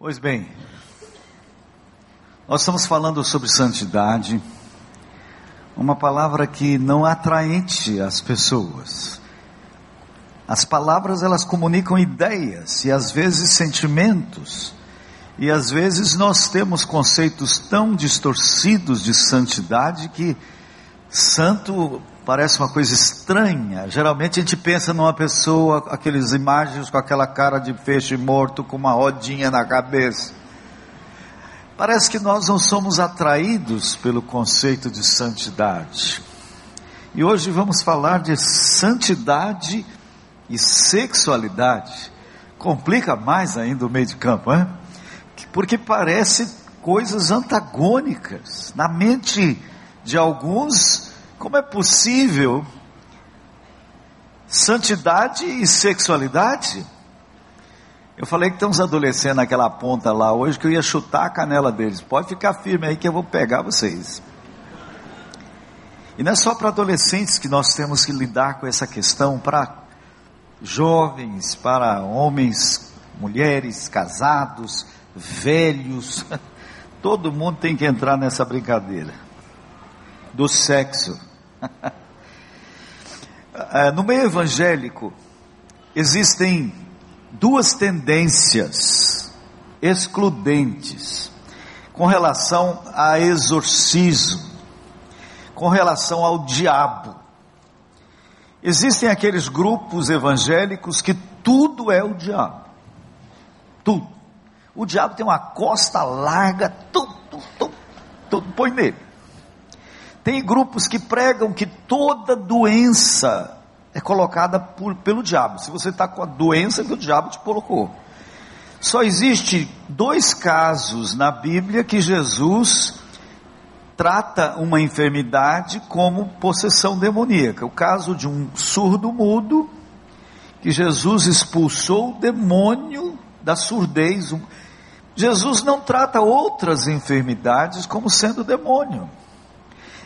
Pois bem, nós estamos falando sobre santidade, uma palavra que não é atraente às pessoas. As palavras elas comunicam ideias e às vezes sentimentos. E às vezes nós temos conceitos tão distorcidos de santidade que santo parece uma coisa estranha. Geralmente a gente pensa numa pessoa, aqueles imagens com aquela cara de peixe morto com uma rodinha na cabeça. Parece que nós não somos atraídos pelo conceito de santidade. E hoje vamos falar de santidade e sexualidade. Complica mais ainda o meio de campo, hein? Porque parece coisas antagônicas. Na mente de alguns, como é possível santidade e sexualidade? Eu falei que tem uns adolescentes naquela ponta lá hoje que eu ia chutar a canela deles. Pode ficar firme aí que eu vou pegar vocês. E não é só para adolescentes que nós temos que lidar com essa questão, para jovens, para homens, mulheres, casados, velhos. Todo mundo tem que entrar nessa brincadeira do sexo. É, no meio evangélico, existem duas tendências excludentes com relação a exorcismo, com relação ao diabo. Existem aqueles grupos evangélicos que tudo é o diabo. Tudo. O diabo tem uma costa larga, tudo, tudo, tudo põe nele. Tem grupos que pregam que toda doença é colocada por, pelo diabo. Se você está com a doença que o diabo te colocou. Só existe dois casos na Bíblia que Jesus trata uma enfermidade como possessão demoníaca. O caso de um surdo mudo, que Jesus expulsou o demônio da surdez. Jesus não trata outras enfermidades como sendo demônio.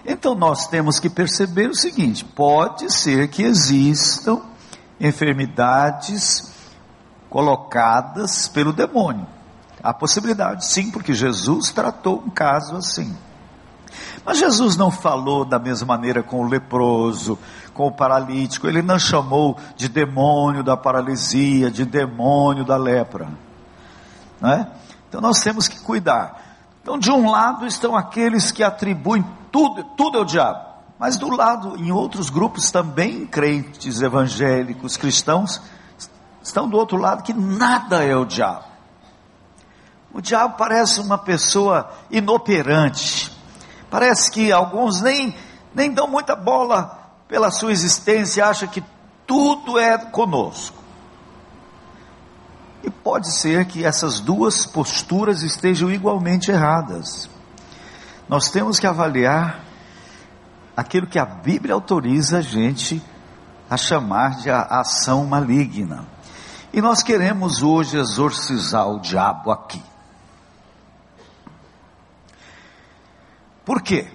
Então nós temos que perceber o seguinte: pode ser que existam enfermidades colocadas pelo demônio. Há possibilidade, sim, porque Jesus tratou um caso assim. Mas Jesus não falou da mesma maneira com o leproso, com o paralítico, ele não chamou de demônio da paralisia, de demônio da lepra. Não é? Então nós temos que cuidar. Então, de um lado estão aqueles que atribuem tudo, tudo é o diabo. Mas do lado, em outros grupos também crentes evangélicos, cristãos, estão do outro lado que nada é o diabo. O diabo parece uma pessoa inoperante. Parece que alguns nem, nem dão muita bola pela sua existência, acham que tudo é conosco. E pode ser que essas duas posturas estejam igualmente erradas. Nós temos que avaliar aquilo que a Bíblia autoriza a gente a chamar de ação maligna. E nós queremos hoje exorcizar o diabo aqui. Por quê?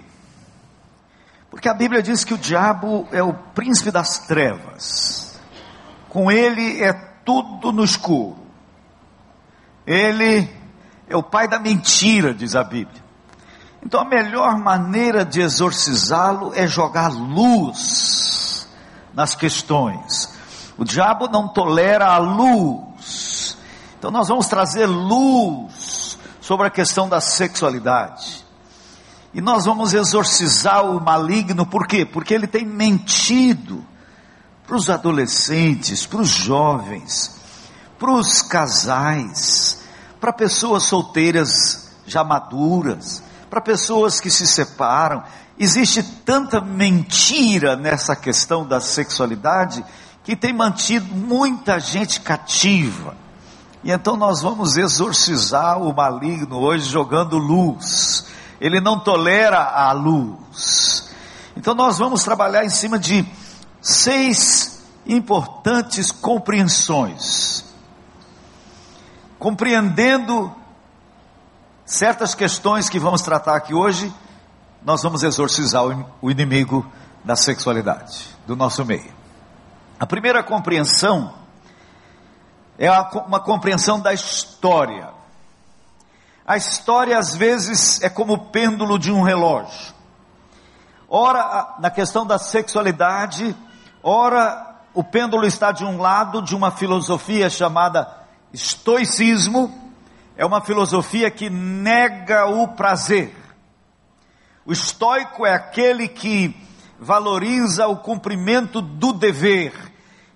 Porque a Bíblia diz que o diabo é o príncipe das trevas. Com ele é tudo no escuro. Ele é o pai da mentira, diz a Bíblia. Então a melhor maneira de exorcizá-lo é jogar luz nas questões. O diabo não tolera a luz. Então nós vamos trazer luz sobre a questão da sexualidade. E nós vamos exorcizar o maligno, por quê? Porque ele tem mentido para os adolescentes, para os jovens, para os casais, para pessoas solteiras já maduras, para pessoas que se separam. Existe tanta mentira nessa questão da sexualidade que tem mantido muita gente cativa. E então nós vamos exorcizar o maligno hoje jogando luz. Ele não tolera a luz. Então nós vamos trabalhar em cima de seis importantes compreensões compreendendo certas questões que vamos tratar aqui hoje, nós vamos exorcizar o inimigo da sexualidade do nosso meio. A primeira compreensão é uma compreensão da história. A história às vezes é como o pêndulo de um relógio. Ora, na questão da sexualidade, ora, o pêndulo está de um lado de uma filosofia chamada estoicismo, é uma filosofia que nega o prazer. O estoico é aquele que valoriza o cumprimento do dever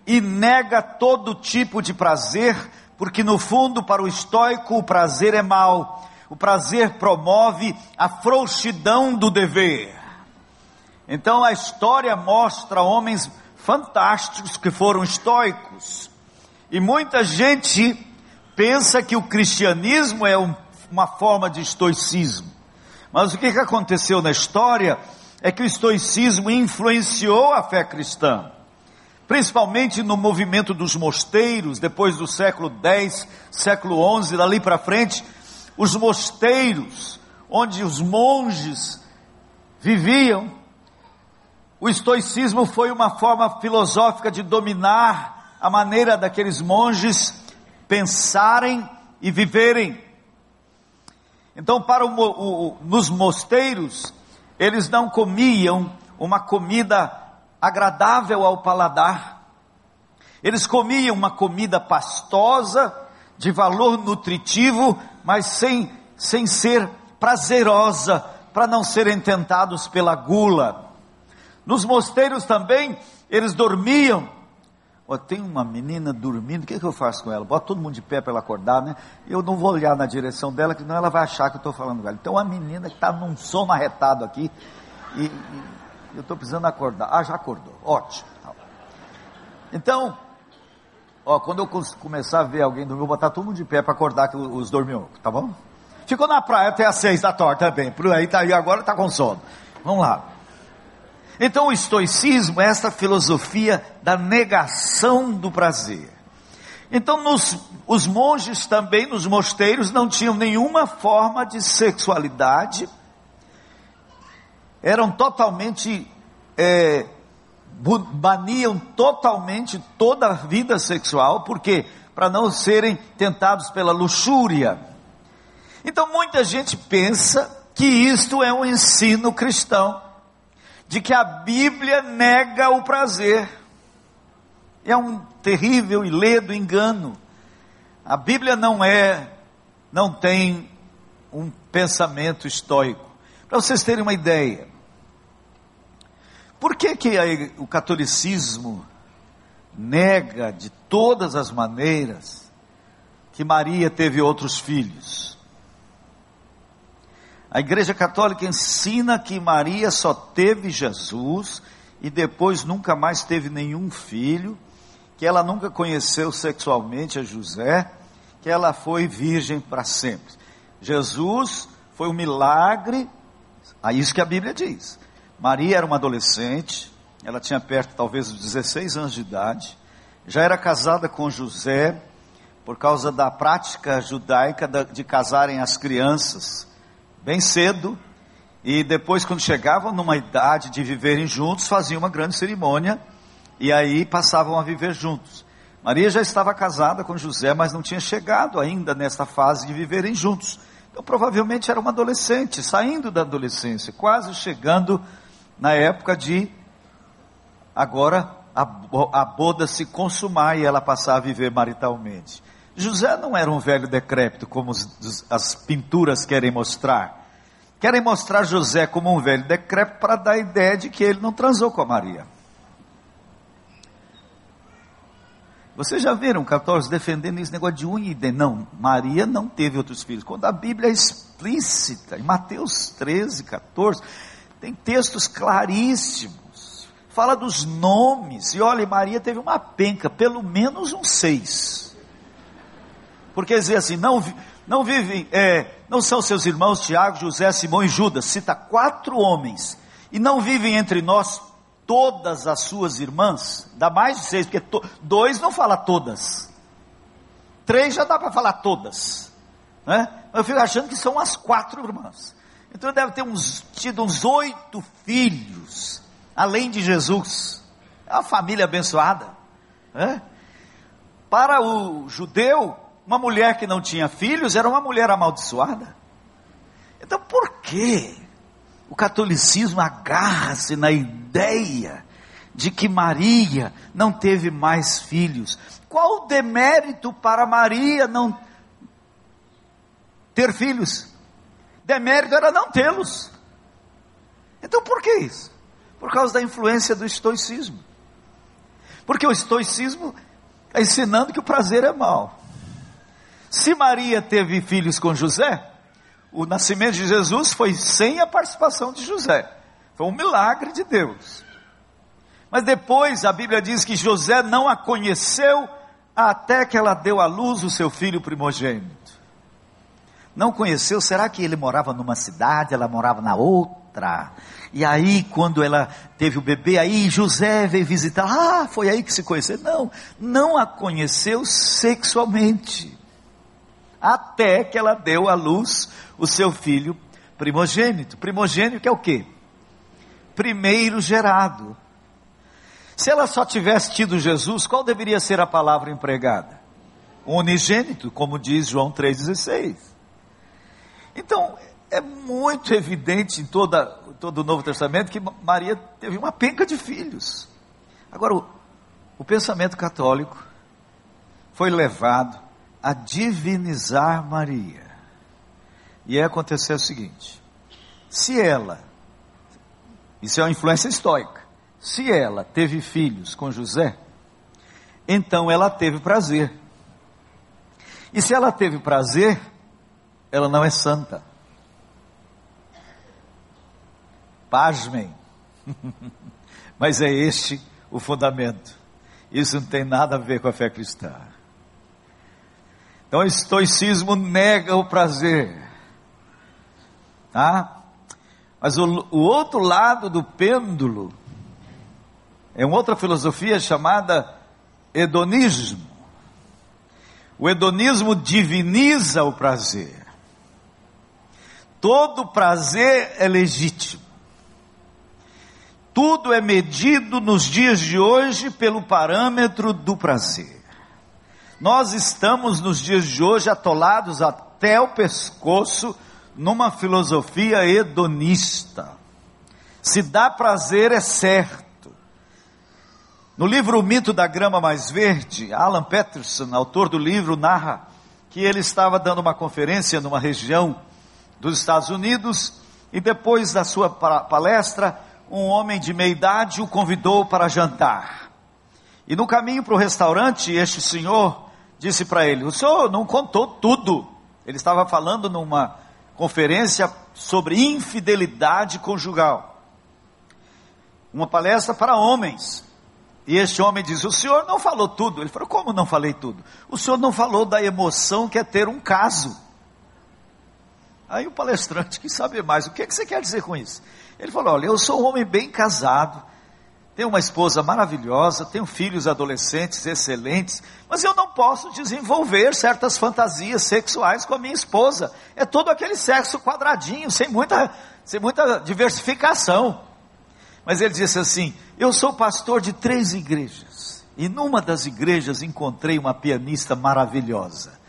e nega todo tipo de prazer porque no fundo, para o estoico, o prazer é mal. O prazer promove a frouxidão do dever. Então a história mostra homens fantásticos que foram estoicos. E muita gente pensa que o cristianismo é um, uma forma de estoicismo. Mas o que, que aconteceu na história é que o estoicismo influenciou a fé cristã principalmente no movimento dos mosteiros, depois do século X, século XI, dali para frente, os mosteiros, onde os monges viviam, o estoicismo foi uma forma filosófica de dominar a maneira daqueles monges pensarem e viverem. Então, para o, o, nos mosteiros, eles não comiam uma comida agradável ao paladar. Eles comiam uma comida pastosa, de valor nutritivo, mas sem, sem ser prazerosa, para não serem tentados pela gula. Nos mosteiros também, eles dormiam. Oh, tem uma menina dormindo, o que, é que eu faço com ela? Bota todo mundo de pé para ela acordar, né? Eu não vou olhar na direção dela, que não ela vai achar que eu estou falando com ela. Então, a menina que está num sono arretado aqui, e, e eu estou precisando acordar. Ah, já acordou. Ótimo. Então, ó, quando eu começar a ver alguém dormir, eu vou botar todo mundo de pé para acordar que os dormiu, tá bom? Ficou na praia até às seis da tarde também. Por aí tá aí agora está com sono. Vamos lá. Então o estoicismo é essa filosofia da negação do prazer. Então nos, os monges também nos mosteiros não tinham nenhuma forma de sexualidade eram totalmente, é, baniam totalmente toda a vida sexual, porque para não serem tentados pela luxúria. Então muita gente pensa que isto é um ensino cristão, de que a Bíblia nega o prazer. É um terrível e ledo engano. A Bíblia não é, não tem um pensamento estoico. Para vocês terem uma ideia, por que, que o catolicismo nega de todas as maneiras que Maria teve outros filhos? A Igreja Católica ensina que Maria só teve Jesus e depois nunca mais teve nenhum filho, que ela nunca conheceu sexualmente a José, que ela foi virgem para sempre. Jesus foi um milagre, é isso que a Bíblia diz. Maria era uma adolescente, ela tinha perto talvez dos 16 anos de idade, já era casada com José, por causa da prática judaica de casarem as crianças bem cedo, e depois, quando chegavam numa idade de viverem juntos, faziam uma grande cerimônia, e aí passavam a viver juntos. Maria já estava casada com José, mas não tinha chegado ainda nessa fase de viverem juntos. Então, provavelmente era uma adolescente, saindo da adolescência, quase chegando na época de agora a, a boda se consumar e ela passar a viver maritalmente. José não era um velho decrépito, como as pinturas querem mostrar. Querem mostrar José como um velho decrépito para dar a ideia de que ele não transou com a Maria. Vocês já viram católicos defendendo esse negócio de unha e de Não, Maria não teve outros filhos. Quando a Bíblia é explícita, em Mateus 13, 14, tem textos claríssimos. Fala dos nomes. E olha, Maria teve uma penca, pelo menos uns seis. Porque dizer assim, não, não vivem, é, não são seus irmãos Tiago, José, Simão e Judas. Cita quatro homens. E não vivem entre nós todas as suas irmãs. Dá mais de seis, porque to, dois não fala todas. Três já dá para falar todas. Né? Eu fico achando que são as quatro irmãs. Então deve ter uns, tido uns oito filhos, além de Jesus. É uma família abençoada. Né? Para o judeu, uma mulher que não tinha filhos era uma mulher amaldiçoada. que o catolicismo agarra-se na ideia de que Maria não teve mais filhos. Qual o demérito para Maria não ter filhos? Demérito era não tê-los. Então por que isso? Por causa da influência do estoicismo. Porque o estoicismo está ensinando que o prazer é mal. Se Maria teve filhos com José, o nascimento de Jesus foi sem a participação de José. Foi um milagre de Deus. Mas depois a Bíblia diz que José não a conheceu até que ela deu à luz o seu filho primogênito. Não conheceu? Será que ele morava numa cidade, ela morava na outra? E aí, quando ela teve o bebê, aí José veio visitar. Ah, foi aí que se conheceu. Não, não a conheceu sexualmente. Até que ela deu à luz o seu filho primogênito. Primogênito é o quê? Primeiro gerado. Se ela só tivesse tido Jesus, qual deveria ser a palavra empregada? Unigênito, como diz João 3,16. Então, é muito evidente em toda, todo o Novo Testamento que Maria teve uma penca de filhos. Agora, o, o pensamento católico foi levado a divinizar Maria. E aí aconteceu o seguinte: se ela, isso é uma influência estoica, se ela teve filhos com José, então ela teve prazer. E se ela teve prazer, ela não é santa. Pasmem. Mas é este o fundamento. Isso não tem nada a ver com a fé cristã. Então, o estoicismo nega o prazer. Tá? Mas o, o outro lado do pêndulo é uma outra filosofia chamada hedonismo. O hedonismo diviniza o prazer. Todo prazer é legítimo. Tudo é medido nos dias de hoje pelo parâmetro do prazer. Nós estamos nos dias de hoje atolados até o pescoço numa filosofia hedonista. Se dá prazer é certo. No livro O Mito da Grama Mais Verde, Alan Peterson, autor do livro, narra que ele estava dando uma conferência numa região dos Estados Unidos e depois da sua palestra, um homem de meia idade o convidou para jantar. E no caminho para o restaurante, este senhor disse para ele: O senhor não contou tudo. Ele estava falando numa conferência sobre infidelidade conjugal. Uma palestra para homens. E este homem diz: O senhor não falou tudo. Ele falou: Como não falei tudo? O senhor não falou da emoção que é ter um caso. Aí o palestrante quis saber mais: O que, é que você quer dizer com isso? Ele falou: Olha, eu sou um homem bem casado, tenho uma esposa maravilhosa, tenho filhos adolescentes excelentes, mas eu não posso desenvolver certas fantasias sexuais com a minha esposa. É todo aquele sexo quadradinho, sem muita, sem muita diversificação. Mas ele disse assim: Eu sou pastor de três igrejas, e numa das igrejas encontrei uma pianista maravilhosa.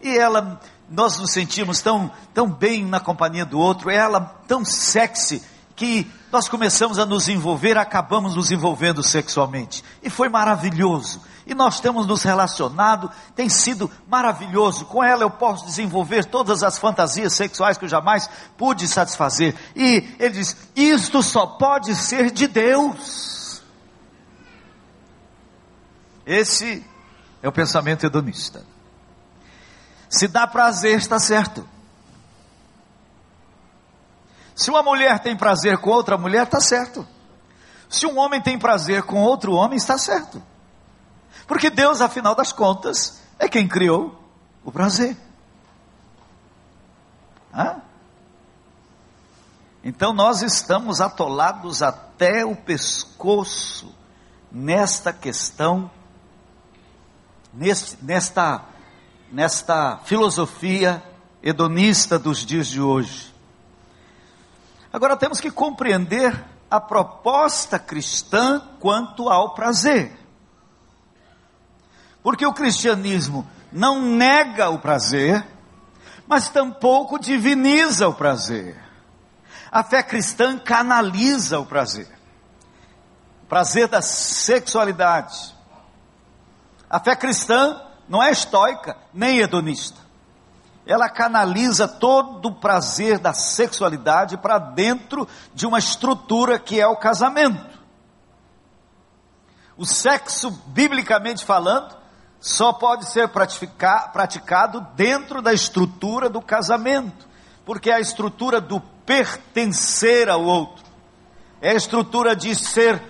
E ela, nós nos sentimos tão, tão bem na companhia do outro, ela tão sexy, que nós começamos a nos envolver, acabamos nos envolvendo sexualmente. E foi maravilhoso. E nós temos nos relacionado, tem sido maravilhoso. Com ela eu posso desenvolver todas as fantasias sexuais que eu jamais pude satisfazer. E ele diz: Isto só pode ser de Deus. Esse é o pensamento hedonista. Se dá prazer, está certo. Se uma mulher tem prazer com outra mulher, está certo. Se um homem tem prazer com outro homem, está certo. Porque Deus, afinal das contas, é quem criou o prazer. Hã? Então nós estamos atolados até o pescoço nesta questão, nesta, nesta filosofia hedonista dos dias de hoje. Agora temos que compreender a proposta cristã quanto ao prazer. Porque o cristianismo não nega o prazer, mas tampouco diviniza o prazer. A fé cristã canaliza o prazer. O prazer da sexualidade. A fé cristã não é estoica, nem hedonista. Ela canaliza todo o prazer da sexualidade para dentro de uma estrutura que é o casamento. O sexo, biblicamente falando, só pode ser praticado dentro da estrutura do casamento, porque é a estrutura do pertencer ao outro, é a estrutura de ser,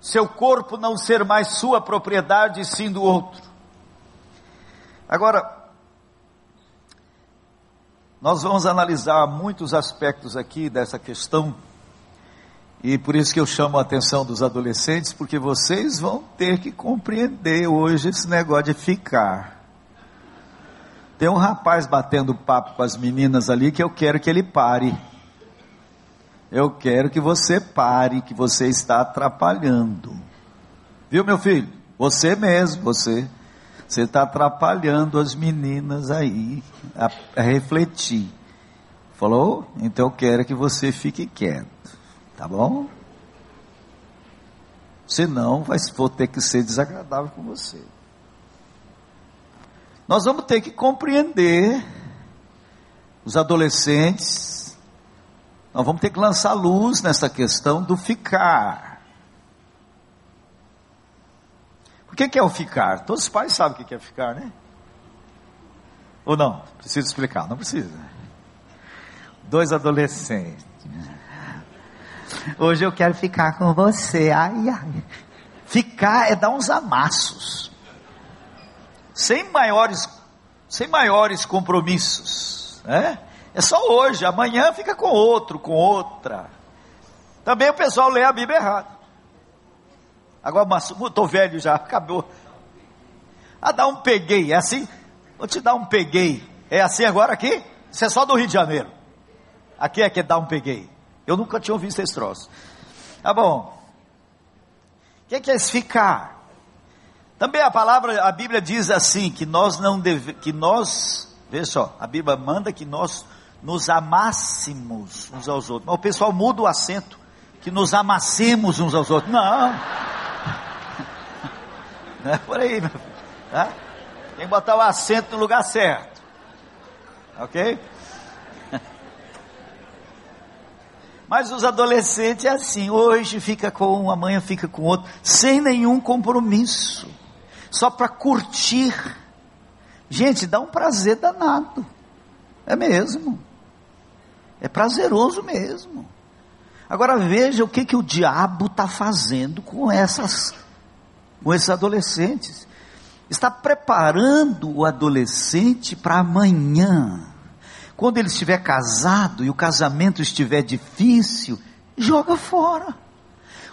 seu corpo não ser mais sua propriedade, sim do outro. Agora, nós vamos analisar muitos aspectos aqui dessa questão e por isso que eu chamo a atenção dos adolescentes, porque vocês vão ter que compreender hoje esse negócio de ficar. Tem um rapaz batendo papo com as meninas ali que eu quero que ele pare. Eu quero que você pare, que você está atrapalhando. Viu, meu filho? Você mesmo, você. Você está atrapalhando as meninas aí a, a refletir. Falou? Então eu quero que você fique quieto. Tá bom? Senão, vai, vou ter que ser desagradável com você. Nós vamos ter que compreender os adolescentes. Nós vamos ter que lançar luz nessa questão do ficar. O que é o ficar? Todos os pais sabem o que é ficar, né? Ou não? Preciso explicar? Não precisa. Dois adolescentes. Hoje eu quero ficar com você. Ai, ai. Ficar é dar uns amassos. Sem maiores, sem maiores compromissos. Né? É só hoje, amanhã fica com outro, com outra. Também o pessoal lê a Bíblia errado. Agora, estou velho já, acabou. Ah, dá um peguei, é assim? Vou te dar um peguei. É assim agora aqui? Isso é só do Rio de Janeiro. Aqui é que dá um peguei. Eu nunca tinha ouvido esse troço. Tá bom. O que é, que é esse ficar? Também a palavra, a Bíblia diz assim, que nós não deve, que nós, veja só, a Bíblia manda que nós nos amássemos uns aos outros. Mas o pessoal muda o acento, que nos amassemos uns aos outros. Não. Não é por aí, meu filho. Tá? Tem que botar o acento no lugar certo. Ok? Mas os adolescentes é assim, hoje fica com um, amanhã fica com outro, sem nenhum compromisso, só para curtir. Gente, dá um prazer danado, é mesmo, é prazeroso mesmo. Agora veja o que, que o diabo está fazendo com essas, com esses adolescentes. Está preparando o adolescente para amanhã quando ele estiver casado e o casamento estiver difícil, joga fora.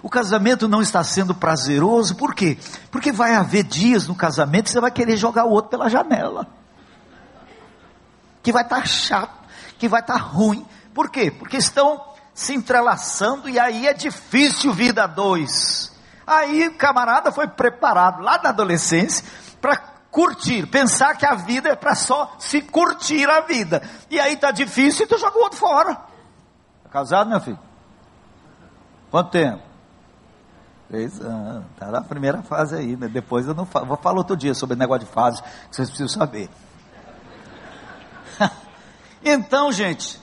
O casamento não está sendo prazeroso, por quê? Porque vai haver dias no casamento que você vai querer jogar o outro pela janela. Que vai estar tá chato, que vai estar tá ruim. Por quê? Porque estão se entrelaçando e aí é difícil vida a dois. Aí o camarada foi preparado lá da adolescência para curtir, pensar que a vida é para só se curtir a vida. E aí tá difícil e tu joga o outro fora. Tá casado, meu filho? Quanto tempo? Três anos. Tá na primeira fase aí, né? Depois eu não falo, vou falar outro dia sobre negócio de fase, que vocês precisam saber. então, gente,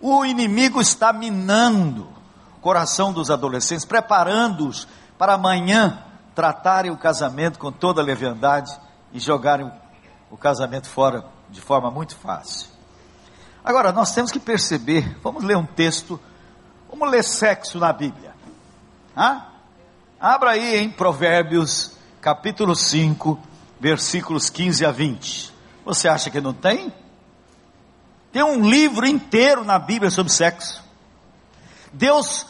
o inimigo está minando o coração dos adolescentes, preparando-os para amanhã tratarem o casamento com toda a leviandade e jogarem o casamento fora de forma muito fácil. Agora, nós temos que perceber, vamos ler um texto, vamos ler sexo na Bíblia. Ah? Abra aí em Provérbios, capítulo 5, versículos 15 a 20. Você acha que não tem? Tem um livro inteiro na Bíblia sobre sexo. Deus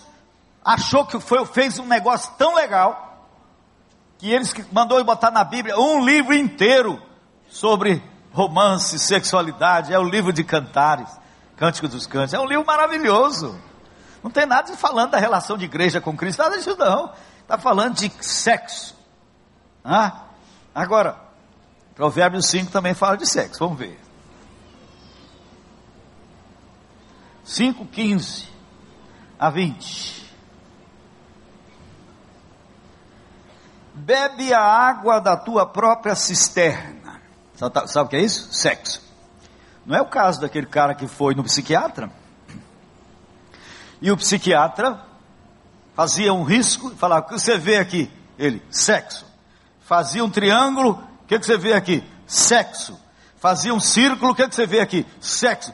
achou que foi, fez um negócio tão legal que eles mandou botar na Bíblia um livro inteiro sobre romance, sexualidade, é o livro de Cantares, Cântico dos Cânticos, é um livro maravilhoso. Não tem nada de falando da relação de igreja com Cristo, nada disso não. Está falando de sexo. Ah, agora, Provérbios 5 também fala de sexo, vamos ver. 5,15. a 20. Bebe a água da tua própria cisterna. Sabe, sabe o que é isso? Sexo. Não é o caso daquele cara que foi no psiquiatra? E o psiquiatra fazia um risco e falava: O que você vê aqui? Ele, sexo. Fazia um triângulo, o que, que você vê aqui? Sexo. Fazia um círculo, o que, que você vê aqui? Sexo.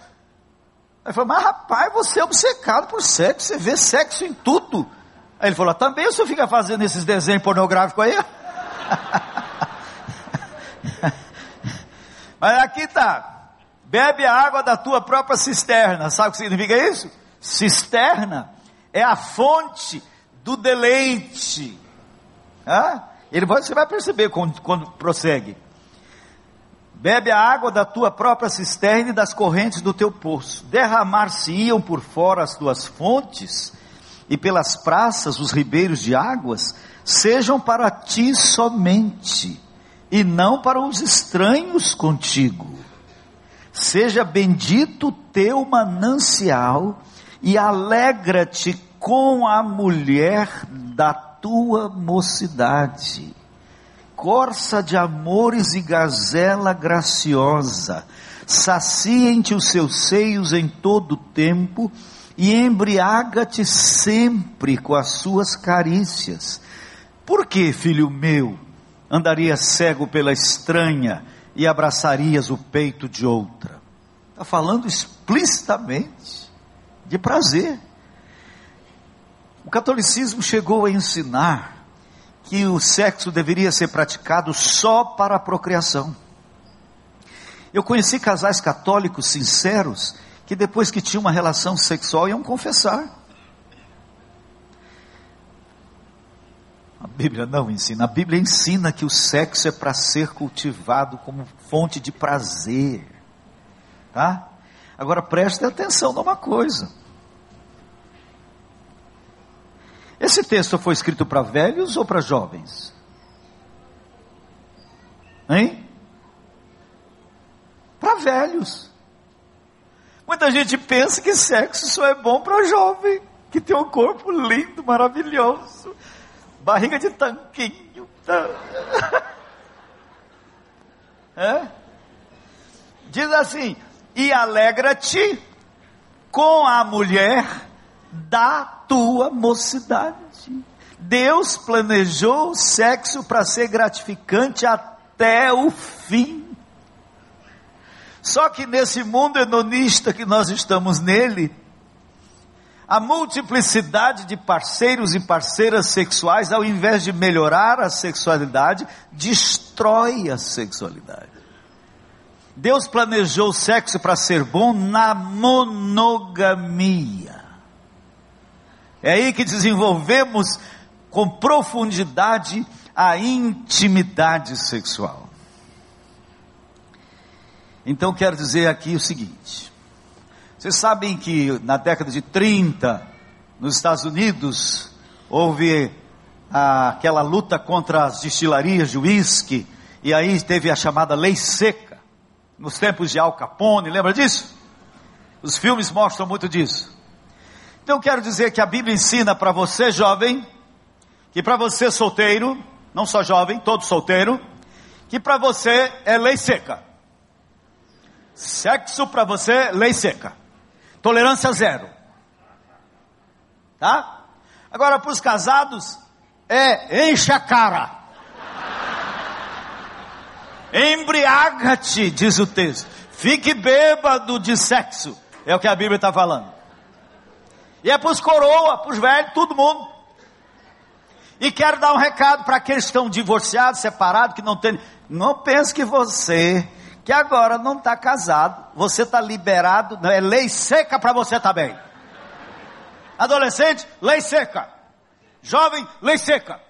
Aí falou, mas rapaz, você é obcecado por sexo, você vê sexo em tudo. Aí ele falou, também o senhor fica fazendo esses desenhos pornográficos aí? mas aqui está, bebe a água da tua própria cisterna, sabe o que significa isso? Cisterna é a fonte do deleite. Ah? Ele, você vai perceber quando, quando prossegue. Bebe a água da tua própria cisterna e das correntes do teu poço. Derramar-se-iam por fora as tuas fontes, e pelas praças os ribeiros de águas, sejam para ti somente, e não para os estranhos contigo. Seja bendito teu manancial, e alegra-te com a mulher da tua mocidade corça de amores e gazela graciosa, saciem-te os seus seios em todo o tempo e embriaga-te sempre com as suas carícias. Por que, filho meu, andarias cego pela estranha e abraçarias o peito de outra? Está falando explicitamente de prazer. O catolicismo chegou a ensinar que o sexo deveria ser praticado só para a procriação. Eu conheci casais católicos sinceros que depois que tinham uma relação sexual iam confessar. A Bíblia não ensina. A Bíblia ensina que o sexo é para ser cultivado como fonte de prazer. Tá? Agora preste atenção numa coisa. Esse texto foi escrito para velhos ou para jovens? Hein? Para velhos. Muita gente pensa que sexo só é bom para jovem, que tem um corpo lindo, maravilhoso, barriga de tanquinho. Tá? É? Diz assim: e alegra-te com a mulher da tua mocidade. Deus planejou o sexo para ser gratificante até o fim. Só que nesse mundo hedonista que nós estamos nele, a multiplicidade de parceiros e parceiras sexuais, ao invés de melhorar a sexualidade, destrói a sexualidade. Deus planejou o sexo para ser bom na monogamia. É aí que desenvolvemos com profundidade a intimidade sexual. Então quero dizer aqui o seguinte: vocês sabem que na década de 30, nos Estados Unidos, houve aquela luta contra as destilarias de uísque, e aí teve a chamada lei seca, nos tempos de Al Capone, lembra disso? Os filmes mostram muito disso. Então quero dizer que a Bíblia ensina para você jovem, que para você solteiro, não só jovem, todo solteiro, que para você é lei seca. Sexo para você, lei seca. Tolerância zero. Tá? Agora para os casados, é enche a cara. Embriaga-te, diz o texto. Fique bêbado de sexo. É o que a Bíblia está falando. E é para os coroa, para os velhos, todo mundo. E quero dar um recado para aqueles que estão divorciados, separados, que não tem. Não pense que você, que agora não está casado, você está liberado, não, é lei seca para você também. Adolescente, lei seca. Jovem, lei seca.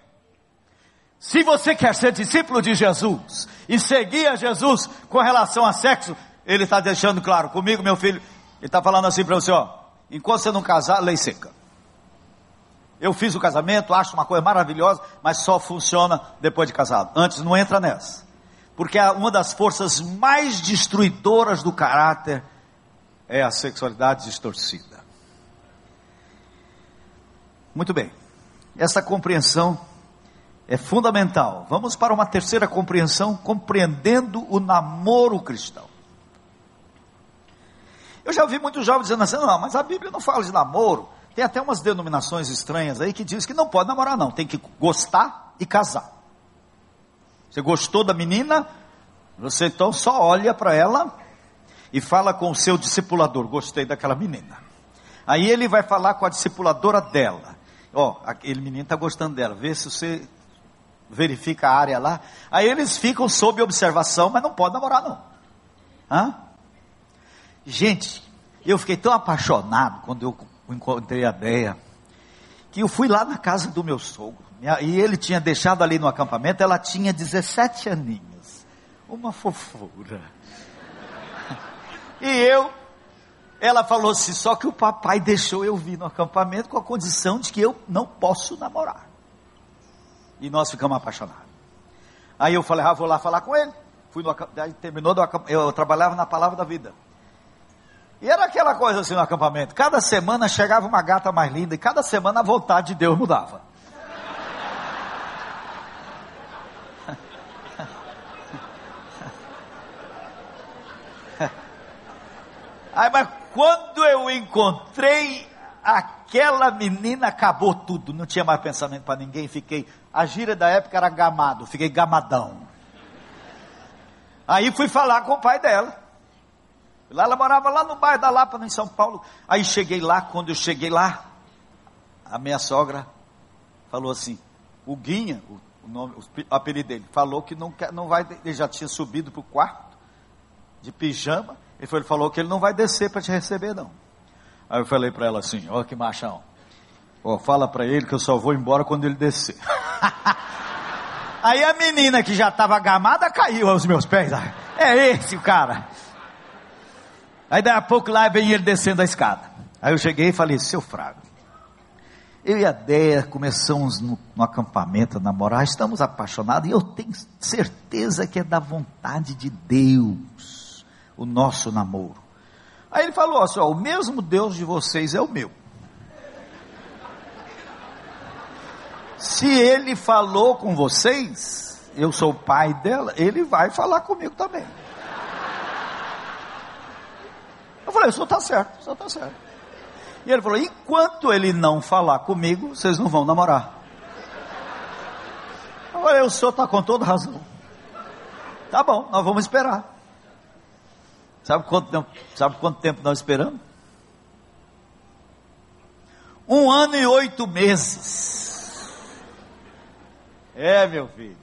Se você quer ser discípulo de Jesus e seguir a Jesus com relação a sexo, ele está deixando claro comigo, meu filho. Ele está falando assim para você, ó. Enquanto você não casar, lei seca. Eu fiz o casamento, acho uma coisa maravilhosa, mas só funciona depois de casado. Antes não entra nessa. Porque uma das forças mais destruidoras do caráter é a sexualidade distorcida. Muito bem. Essa compreensão é fundamental. Vamos para uma terceira compreensão, compreendendo o namoro cristão. Eu já ouvi muitos jovens dizendo assim: não, mas a Bíblia não fala de namoro. Tem até umas denominações estranhas aí que diz que não pode namorar, não. Tem que gostar e casar. Você gostou da menina? Você então só olha para ela e fala com o seu discipulador: gostei daquela menina. Aí ele vai falar com a discipuladora dela. Ó, oh, aquele menino está gostando dela. Vê se você verifica a área lá. Aí eles ficam sob observação, mas não pode namorar não. Hã? Gente, eu fiquei tão apaixonado quando eu encontrei a Deia, que eu fui lá na casa do meu sogro. E ele tinha deixado ali no acampamento, ela tinha 17 aninhos. Uma fofura. E eu, ela falou assim: só que o papai deixou eu vir no acampamento com a condição de que eu não posso namorar. E nós ficamos apaixonados. Aí eu falei, ah, vou lá falar com ele. Fui no, terminou do, eu trabalhava na palavra da vida. E era aquela coisa assim no acampamento. Cada semana chegava uma gata mais linda e cada semana a vontade de Deus mudava. Aí, mas quando eu encontrei aquela menina, acabou tudo. Não tinha mais pensamento para ninguém. Fiquei a gíria da época era gamado, fiquei gamadão. Aí fui falar com o pai dela. Lá ela morava lá no bairro da Lapa, em São Paulo. Aí cheguei lá, quando eu cheguei lá, a minha sogra falou assim: o Guinha, o, nome, o apelido dele, falou que não, não vai, ele já tinha subido para o quarto, de pijama, ele, foi, ele falou que ele não vai descer para te receber, não. Aí eu falei para ela assim: ó, oh, que machão. Oh, fala para ele que eu só vou embora quando ele descer. Aí a menina que já estava gamada caiu aos meus pés. É esse o cara. Aí daí a pouco lá vem ele descendo a escada. Aí eu cheguei e falei, seu Frago, eu e a Déia começamos no, no, acampamento a namorar, estamos apaixonados e eu tenho certeza que é da vontade de Deus o nosso namoro. Aí ele falou assim: ó, o mesmo Deus de vocês é o meu. Se ele falou com vocês, eu sou o pai dela, ele vai falar comigo também. Eu falei, o senhor está certo, o senhor está certo. E ele falou, enquanto ele não falar comigo, vocês não vão namorar. Eu falei, o senhor está com toda razão. Tá bom, nós vamos esperar. Sabe quanto tempo, sabe quanto tempo nós esperamos? Um ano e oito meses. É, meu filho.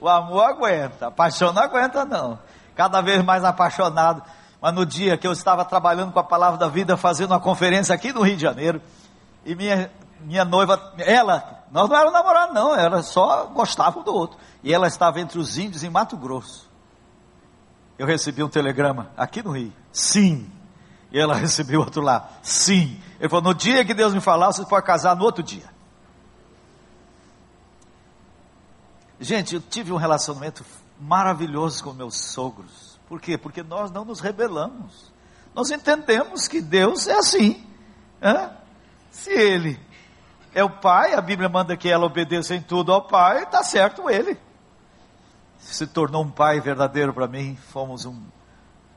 O amor aguenta, a paixão não aguenta, não. Cada vez mais apaixonado. Mas no dia que eu estava trabalhando com a palavra da vida, fazendo uma conferência aqui no Rio de Janeiro, e minha, minha noiva, ela, nós não éramos namorados, não, era só gostava um do outro. E ela estava entre os índios em Mato Grosso. Eu recebi um telegrama aqui no Rio. Sim. E ela recebeu outro lá. Sim. Ele falou: no dia que Deus me falar, você pode casar no outro dia. Gente, eu tive um relacionamento maravilhoso com meus sogros. Por quê? Porque nós não nos rebelamos. Nós entendemos que Deus é assim. Se Ele é o Pai, a Bíblia manda que ela obedeça em tudo ao Pai, está certo Ele. Se tornou um Pai verdadeiro para mim. Fomos um,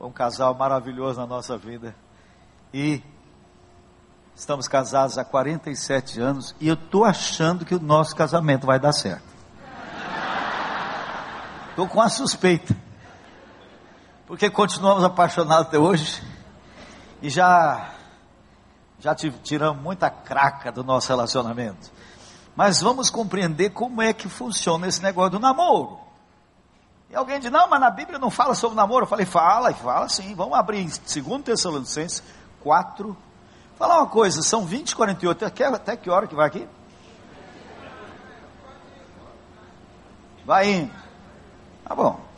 um casal maravilhoso na nossa vida. E estamos casados há 47 anos. E eu estou achando que o nosso casamento vai dar certo. Estou com a suspeita. Porque continuamos apaixonados até hoje. E já, já tiramos muita craca do nosso relacionamento. Mas vamos compreender como é que funciona esse negócio do namoro. E alguém diz, não, mas na Bíblia não fala sobre namoro. Eu falei, fala, fala sim. Vamos abrir em 2 Tessalonicenses 4. Falar uma coisa, são 20 48. Até, até que hora que vai aqui? Vai indo. Tá bom.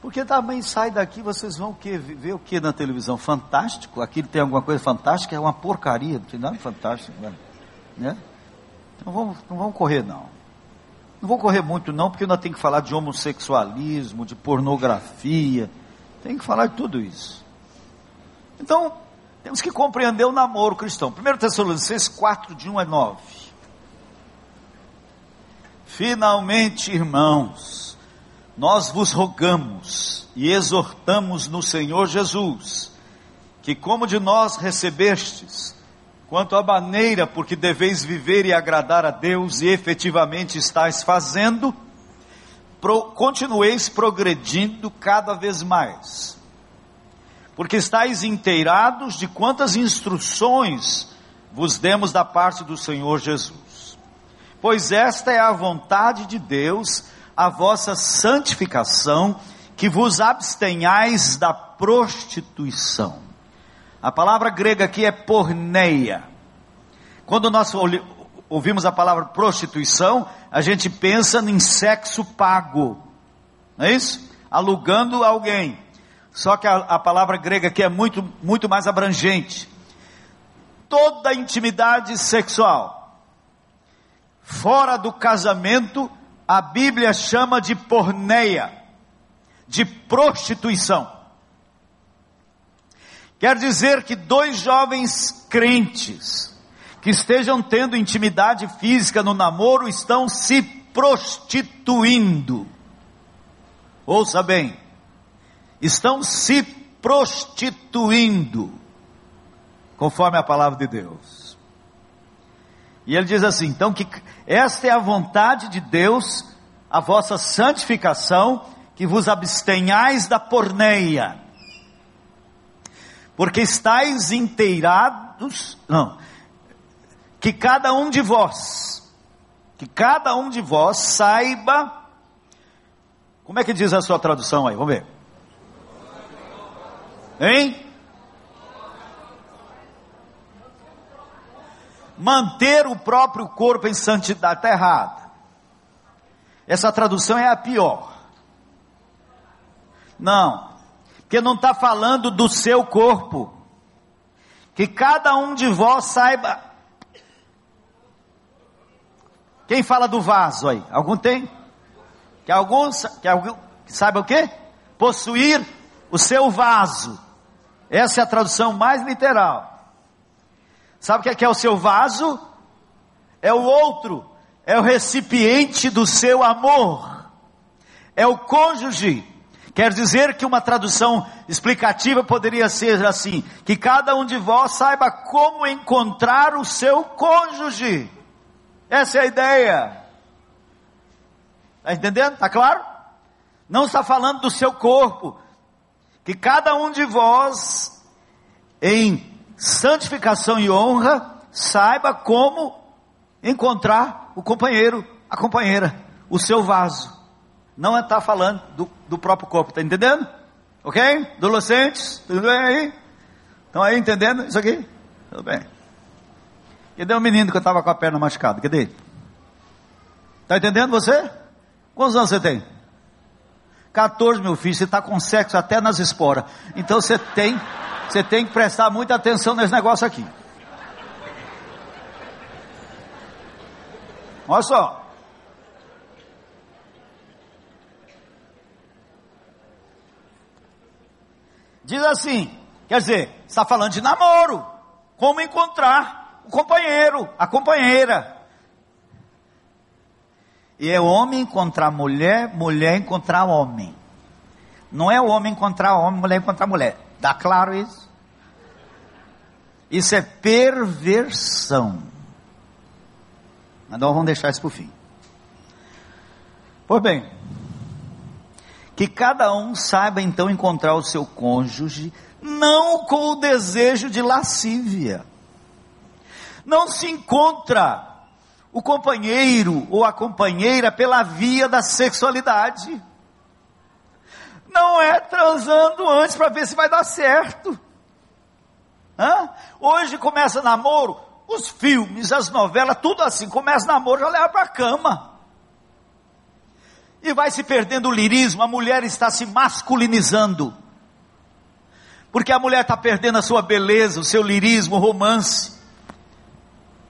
Porque também sai daqui, vocês vão que, ver o que na televisão? Fantástico? Aqui tem alguma coisa fantástica? É uma porcaria, não tem nada fantástico. Né? né? Então vamos, não vamos correr não. Não vou correr muito não, porque nós temos que falar de homossexualismo, de pornografia, tem que falar de tudo isso. Então, Temos que compreender o namoro cristão. 1 Tessalonicenses 4, de 1 a 9. Finalmente, irmãos, nós vos rogamos e exortamos no Senhor Jesus, que como de nós recebestes, quanto à maneira por que deveis viver e agradar a Deus e efetivamente estáis fazendo, pro, continueis progredindo cada vez mais porque estáis inteirados de quantas instruções vos demos da parte do Senhor Jesus. Pois esta é a vontade de Deus, a vossa santificação, que vos abstenhais da prostituição. A palavra grega aqui é porneia. Quando nós ouvimos a palavra prostituição, a gente pensa em sexo pago, não é isso? Alugando alguém. Só que a, a palavra grega aqui é muito, muito mais abrangente. Toda intimidade sexual, fora do casamento, a Bíblia chama de porneia, de prostituição. Quer dizer que dois jovens crentes que estejam tendo intimidade física no namoro estão se prostituindo. Ouça bem, estão se prostituindo, conforme a palavra de Deus. E ele diz assim: então que esta é a vontade de Deus, a vossa santificação, que vos abstenhais da porneia, porque estáis inteirados, não, que cada um de vós, que cada um de vós saiba, como é que diz a sua tradução aí? Vamos ver. Hein? Manter o próprio corpo em santidade está errado. Essa tradução é a pior. Não, porque não está falando do seu corpo. Que cada um de vós saiba. Quem fala do vaso aí? Algum tem? Que alguns, que algum saiba o quê? Possuir o seu vaso. Essa é a tradução mais literal. Sabe o que é, é o seu vaso? É o outro, é o recipiente do seu amor, é o cônjuge. Quer dizer que uma tradução explicativa poderia ser assim: que cada um de vós saiba como encontrar o seu cônjuge. Essa é a ideia. Está entendendo? Está claro? Não está falando do seu corpo, que cada um de vós, em santificação e honra, saiba como encontrar o companheiro, a companheira, o seu vaso. Não está é falando do, do próprio corpo, está entendendo? Ok? Adolescentes, tudo bem aí? Estão aí entendendo isso aqui? Tudo bem. Cadê o menino que estava com a perna machucada? Cadê? Está entendendo você? Quantos anos você tem? 14, meu filho, você está com sexo até nas esporas. Então você tem, você tem que prestar muita atenção nesse negócio aqui. Olha só. Diz assim, quer dizer, está falando de namoro. Como encontrar o companheiro, a companheira. E é homem encontrar mulher, mulher encontrar homem. Não é o homem encontrar homem, mulher encontrar mulher. Dá claro isso? Isso é perversão. Mas nós vamos deixar isso para o fim. Pois bem, que cada um saiba então encontrar o seu cônjuge, não com o desejo de lascívia. Não se encontra o companheiro ou a companheira pela via da sexualidade. Não é transando antes para ver se vai dar certo. Hã? Hoje começa namoro, os filmes, as novelas, tudo assim, começa namoro, já leva para a cama. E vai se perdendo o lirismo, a mulher está se masculinizando. Porque a mulher está perdendo a sua beleza, o seu lirismo, o romance.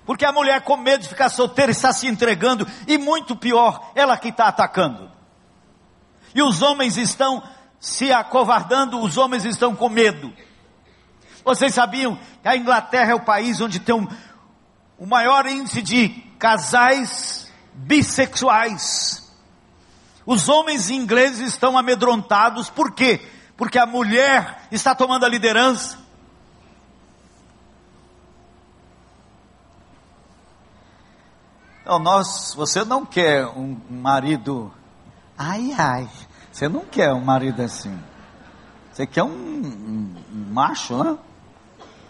Porque a mulher, com medo de ficar solteira, está se entregando, e muito pior, ela que está atacando. E os homens estão se acovardando, os homens estão com medo. Vocês sabiam que a Inglaterra é o país onde tem um, o maior índice de casais bissexuais? Os homens ingleses estão amedrontados, por quê? Porque a mulher está tomando a liderança. Então, nós, você não quer um marido, ai, ai, você não quer um marido assim. Você quer um, um, um macho, né?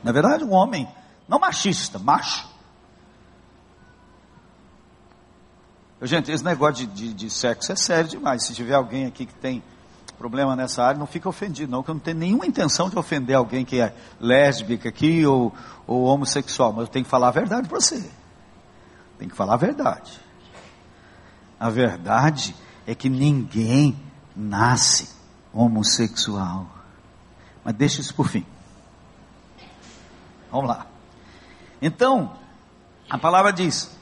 Na verdade, um homem, não machista, macho. Gente, esse negócio de, de, de, sexo é sério demais. Se tiver alguém aqui que tem problema nessa área, não fica ofendido, não, que eu não tenho nenhuma intenção de ofender alguém que é lésbica aqui ou, ou homossexual, mas eu tenho que falar a verdade para você. Tem que falar a verdade. A verdade é que ninguém nasce homossexual. Mas deixa isso por fim. Vamos lá. Então, a palavra diz: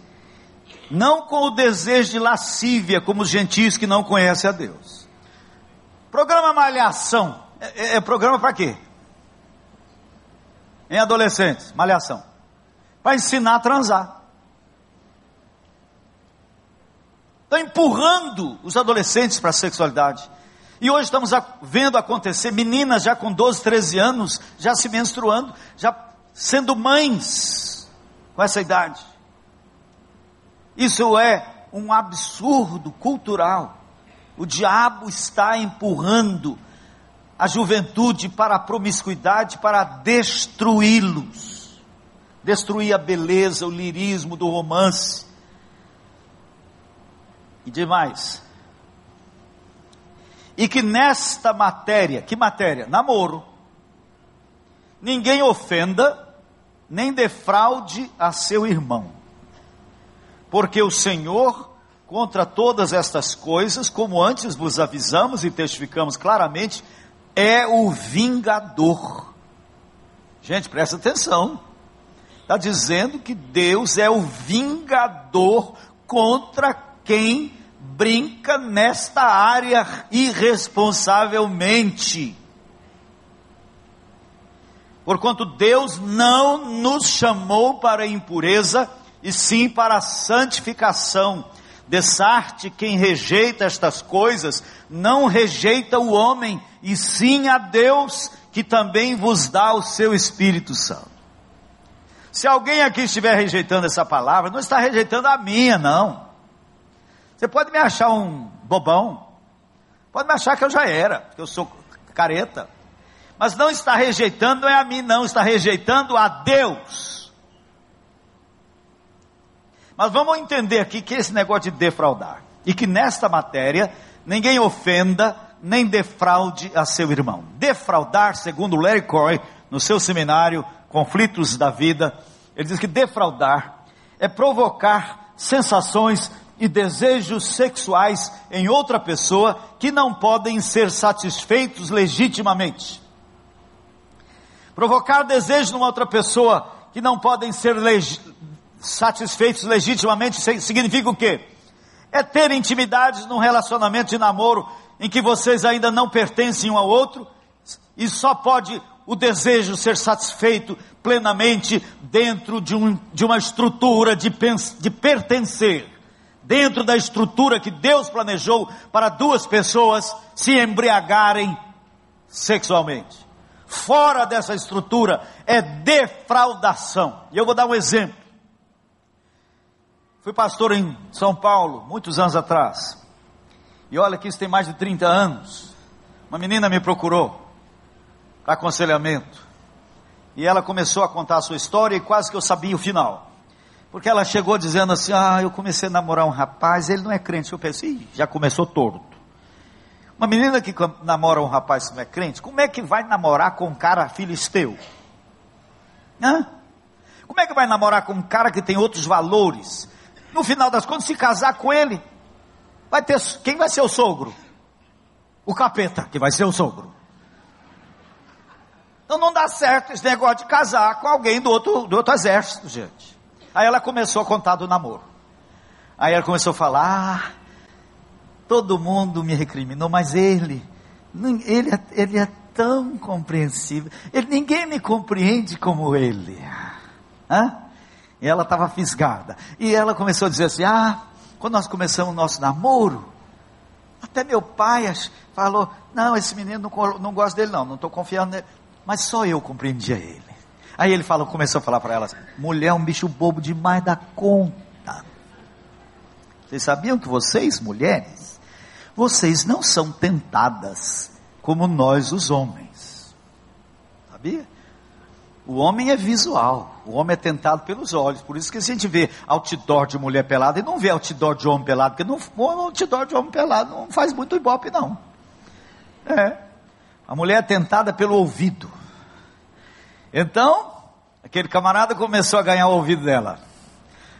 não com o desejo de lascívia, como os gentios que não conhecem a Deus. Programa Malhação, é, é, é programa para quê? Em adolescentes, Malhação. Para ensinar a transar. Está empurrando os adolescentes para a sexualidade. E hoje estamos vendo acontecer meninas já com 12, 13 anos, já se menstruando, já sendo mães com essa idade. Isso é um absurdo cultural. O diabo está empurrando a juventude para a promiscuidade, para destruí-los, destruir a beleza, o lirismo do romance. E demais. E que nesta matéria, que matéria? Namoro. Ninguém ofenda, nem defraude a seu irmão porque o Senhor, contra todas estas coisas, como antes vos avisamos e testificamos claramente, é o vingador. Gente, presta atenção. Está dizendo que Deus é o vingador contra quem brinca nesta área irresponsavelmente. Porquanto Deus não nos chamou para impureza, e sim para a santificação. Dessarte quem rejeita estas coisas, não rejeita o homem, e sim a Deus, que também vos dá o seu Espírito Santo. Se alguém aqui estiver rejeitando essa palavra, não está rejeitando a minha, não. Você pode me achar um bobão, pode me achar que eu já era, que eu sou careta, mas não está rejeitando, é a mim, não, está rejeitando a Deus. Mas vamos entender aqui que esse negócio de defraudar, e que nesta matéria, ninguém ofenda, nem defraude a seu irmão. Defraudar, segundo Larry Coy, no seu seminário Conflitos da Vida, ele diz que defraudar é provocar sensações e desejos sexuais em outra pessoa que não podem ser satisfeitos legitimamente. Provocar desejos numa outra pessoa que não podem ser leg satisfeitos legitimamente significa o quê? É ter intimidade num relacionamento de namoro em que vocês ainda não pertencem um ao outro e só pode o desejo ser satisfeito plenamente dentro de, um, de uma estrutura de, de pertencer, dentro da estrutura que Deus planejou para duas pessoas se embriagarem sexualmente. Fora dessa estrutura é defraudação. E eu vou dar um exemplo. Fui pastor em São Paulo, muitos anos atrás. E olha que isso tem mais de 30 anos. Uma menina me procurou para aconselhamento. E ela começou a contar a sua história e quase que eu sabia o final. Porque ela chegou dizendo assim: Ah, eu comecei a namorar um rapaz, ele não é crente. Eu pensei, já começou torto. Uma menina que namora um rapaz que não é crente, como é que vai namorar com um cara filisteu? Hã? Como é que vai namorar com um cara que tem outros valores? no final das contas, se casar com ele, vai ter quem vai ser o sogro? O capeta, que vai ser o sogro. Então não dá certo esse negócio de casar com alguém do outro, do outro exército, gente. Aí ela começou a contar do namoro. Aí ela começou a falar, ah, todo mundo me recriminou, mas ele, ele, é, ele é tão compreensível. Ele, ninguém me compreende como ele. Hã? E ela estava fisgada. E ela começou a dizer assim: Ah, quando nós começamos o nosso namoro, até meu pai falou: Não, esse menino não, não gosta dele, não, não estou confiando nele. Mas só eu compreendia ele. Aí ele falou, começou a falar para ela assim, mulher é um bicho bobo demais da conta. Vocês sabiam que vocês, mulheres, vocês não são tentadas como nós, os homens. Sabia? O homem é visual, o homem é tentado pelos olhos. Por isso que a gente vê outdoor de mulher pelada e não vê outdoor de homem pelado, porque não, outdoor de homem pelado não faz muito ibope, não. É. A mulher é tentada pelo ouvido. Então, aquele camarada começou a ganhar o ouvido dela.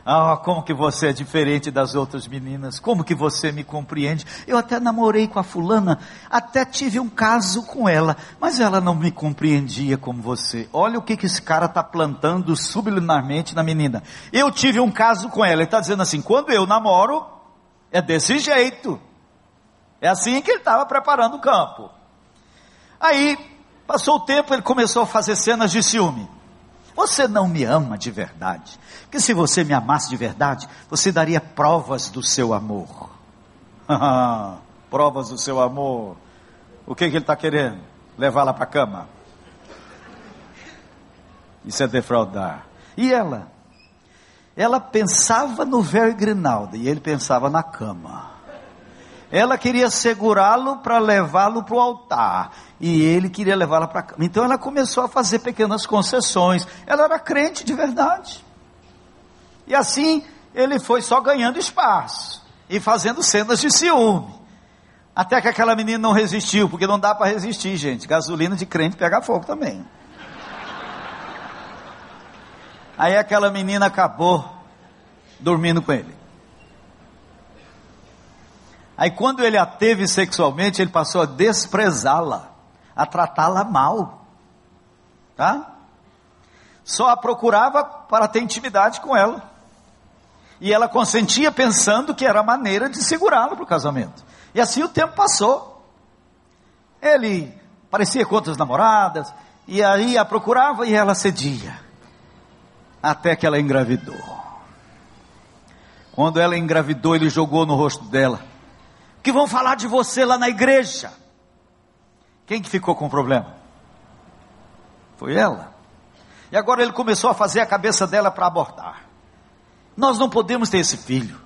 Ah, como que você é diferente das outras meninas, como que você me compreende. Eu até namorei com a fulana, até tive um caso com ela, mas ela não me compreendia como você. Olha o que, que esse cara está plantando subliminarmente na menina. Eu tive um caso com ela, ele está dizendo assim: quando eu namoro, é desse jeito. É assim que ele estava preparando o campo. Aí, passou o tempo, ele começou a fazer cenas de ciúme. Você não me ama de verdade. Porque se você me amasse de verdade, você daria provas do seu amor. provas do seu amor. O que, que ele está querendo? Levá-la para a cama. Isso é defraudar. E ela? Ela pensava no velho Grinaldo e ele pensava na cama. Ela queria segurá-lo para levá-lo para o altar. E ele queria levá-la para cá. Então ela começou a fazer pequenas concessões. Ela era crente de verdade. E assim ele foi só ganhando espaço e fazendo cenas de ciúme. Até que aquela menina não resistiu, porque não dá para resistir, gente. Gasolina de crente pega fogo também. Aí aquela menina acabou dormindo com ele. Aí quando ele a teve sexualmente, ele passou a desprezá-la, a tratá-la mal. Tá? Só a procurava para ter intimidade com ela. E ela consentia pensando que era a maneira de segurá-lo para o casamento. E assim o tempo passou. Ele parecia com outras namoradas, e aí a procurava e ela cedia. Até que ela engravidou. Quando ela engravidou, ele jogou no rosto dela que vão falar de você lá na igreja. Quem que ficou com o problema? Foi ela. E agora ele começou a fazer a cabeça dela para abortar. Nós não podemos ter esse filho.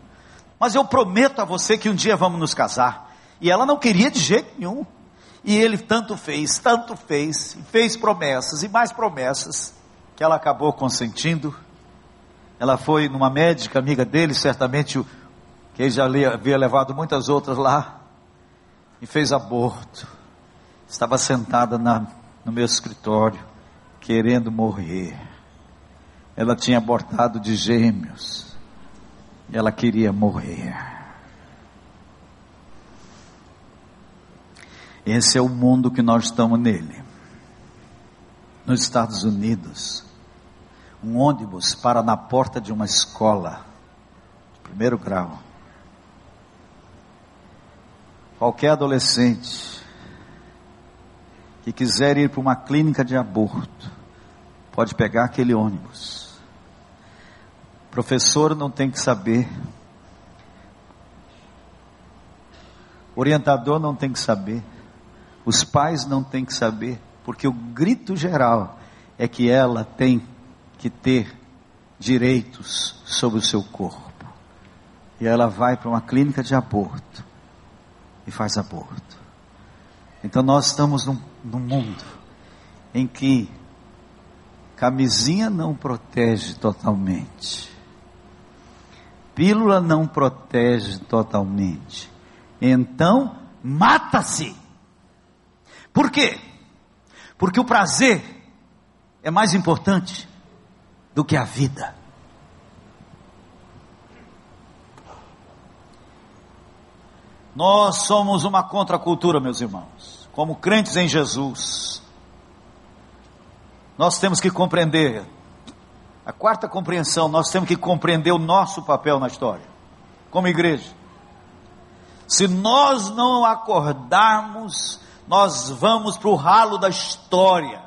Mas eu prometo a você que um dia vamos nos casar. E ela não queria de jeito nenhum. E ele tanto fez, tanto fez, fez promessas e mais promessas, que ela acabou consentindo. Ela foi numa médica amiga dele, certamente o, que já havia levado muitas outras lá e fez aborto. Estava sentada na, no meu escritório, querendo morrer. Ela tinha abortado de gêmeos. Ela queria morrer. Esse é o mundo que nós estamos nele. Nos Estados Unidos, um ônibus para na porta de uma escola, de primeiro grau Qualquer adolescente que quiser ir para uma clínica de aborto, pode pegar aquele ônibus. O professor não tem que saber. O orientador não tem que saber. Os pais não têm que saber. Porque o grito geral é que ela tem que ter direitos sobre o seu corpo. E ela vai para uma clínica de aborto e faz aborto. Então nós estamos num, num mundo em que camisinha não protege totalmente, pílula não protege totalmente. Então, mata-se. Por quê? Porque o prazer é mais importante do que a vida. Nós somos uma contracultura, meus irmãos, como crentes em Jesus. Nós temos que compreender, a quarta compreensão, nós temos que compreender o nosso papel na história, como igreja. Se nós não acordarmos, nós vamos para o ralo da história.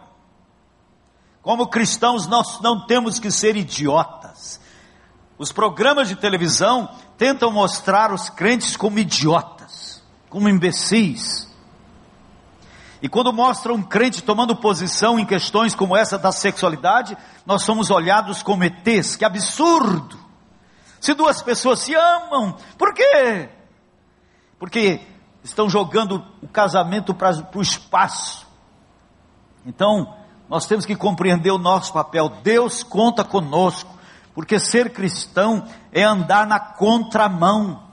Como cristãos, nós não temos que ser idiotas. Os programas de televisão tentam mostrar os crentes como idiotas, como imbecis. E quando mostram um crente tomando posição em questões como essa da sexualidade, nós somos olhados como ETs. Que absurdo! Se duas pessoas se amam, por quê? Porque estão jogando o casamento para o espaço. Então, nós temos que compreender o nosso papel. Deus conta conosco, porque ser cristão é andar na contramão.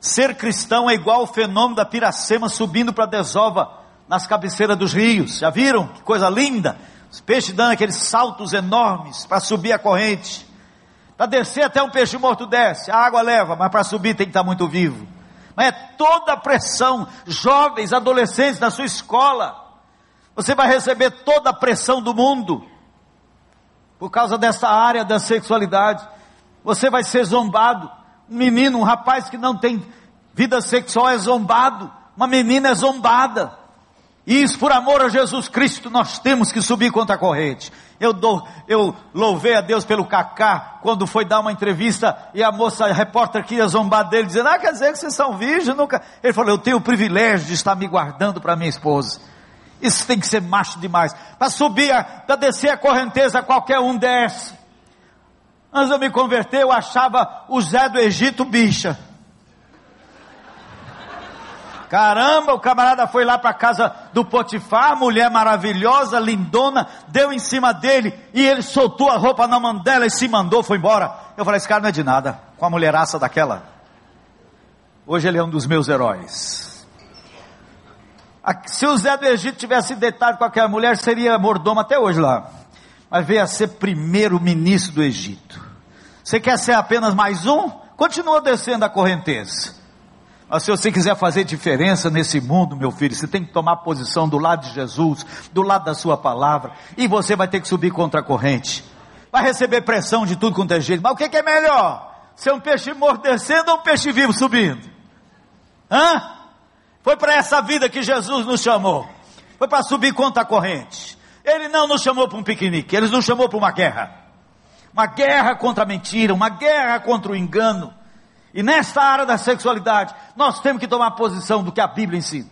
Ser cristão é igual o fenômeno da piracema subindo para a desova nas cabeceiras dos rios. Já viram? Que coisa linda! Os peixes dando aqueles saltos enormes para subir a corrente. Para descer até um peixe morto desce, a água leva, mas para subir tem que estar muito vivo. Mas é toda a pressão, jovens, adolescentes da sua escola. Você vai receber toda a pressão do mundo. Por causa dessa área da sexualidade. Você vai ser zombado. Um menino, um rapaz que não tem vida sexual é zombado. Uma menina é zombada. E isso por amor a Jesus Cristo nós temos que subir contra a corrente. Eu, dou, eu louvei a Deus pelo Cacá, quando foi dar uma entrevista, e a moça, a repórter queria zombar dele, dizendo, ah, quer dizer que vocês são virgens, nunca. Ele falou, eu tenho o privilégio de estar me guardando para minha esposa. Isso tem que ser macho demais. Para subir, para descer a correnteza, qualquer um desce. Antes de eu me converter, eu achava o Zé do Egito bicha. Caramba, o camarada foi lá para casa do Potifar, mulher maravilhosa, lindona, deu em cima dele e ele soltou a roupa na mão dela e se mandou, foi embora. Eu falei: esse cara não é de nada, com a mulheraça daquela. Hoje ele é um dos meus heróis. Se o Zé do Egito tivesse deitado com aquela mulher, seria mordomo até hoje lá. Mas veio a ser primeiro-ministro do Egito. Você quer ser apenas mais um? Continua descendo a correnteza. Mas se você quiser fazer diferença nesse mundo, meu filho, você tem que tomar posição do lado de Jesus, do lado da sua palavra, e você vai ter que subir contra a corrente. Vai receber pressão de tudo quanto é jeito. Mas o que, é melhor? Ser um peixe morto descendo ou um peixe vivo subindo? Hã? Foi para essa vida que Jesus nos chamou. Foi para subir contra a corrente. Ele não nos chamou para um piquenique, ele nos chamou para uma guerra. Uma guerra contra a mentira, uma guerra contra o engano e nesta área da sexualidade, nós temos que tomar posição do que a Bíblia ensina.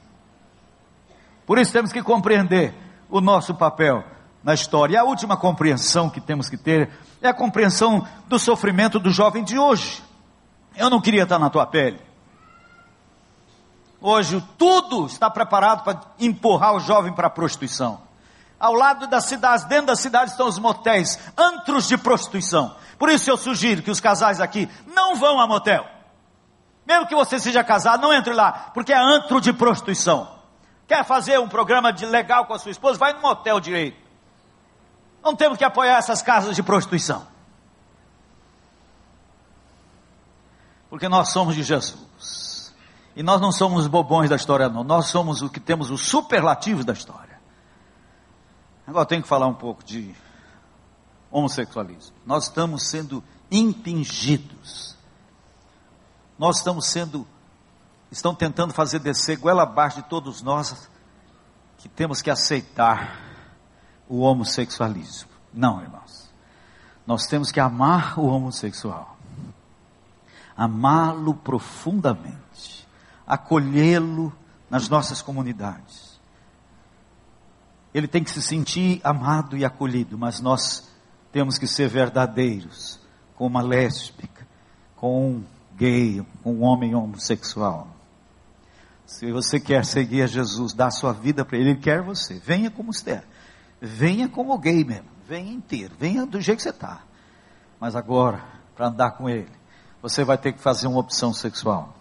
Por isso temos que compreender o nosso papel na história. E a última compreensão que temos que ter é a compreensão do sofrimento do jovem de hoje. Eu não queria estar na tua pele. Hoje tudo está preparado para empurrar o jovem para a prostituição. Ao lado das cidades, dentro da cidade estão os motéis, antros de prostituição. Por isso eu sugiro que os casais aqui não vão a motel. Mesmo que você seja casado, não entre lá, porque é antro de prostituição. Quer fazer um programa de legal com a sua esposa? Vai no motel direito. Não temos que apoiar essas casas de prostituição. Porque nós somos de Jesus. E nós não somos os bobões da história, não. Nós somos o que temos os superlativos da história. Agora eu tenho que falar um pouco de homossexualismo. Nós estamos sendo impingidos nós estamos sendo, estão tentando fazer descer goela abaixo de todos nós que temos que aceitar o homossexualismo. Não, irmãos. Nós temos que amar o homossexual, amá-lo profundamente, acolhê-lo nas nossas comunidades. Ele tem que se sentir amado e acolhido, mas nós temos que ser verdadeiros com uma lésbica, com um gay, um homem homossexual. Se você quer seguir a Jesus, dar sua vida para Ele, Ele quer você. Venha como você. Venha como gay mesmo. Venha inteiro. Venha do jeito que você está. Mas agora, para andar com Ele, você vai ter que fazer uma opção sexual.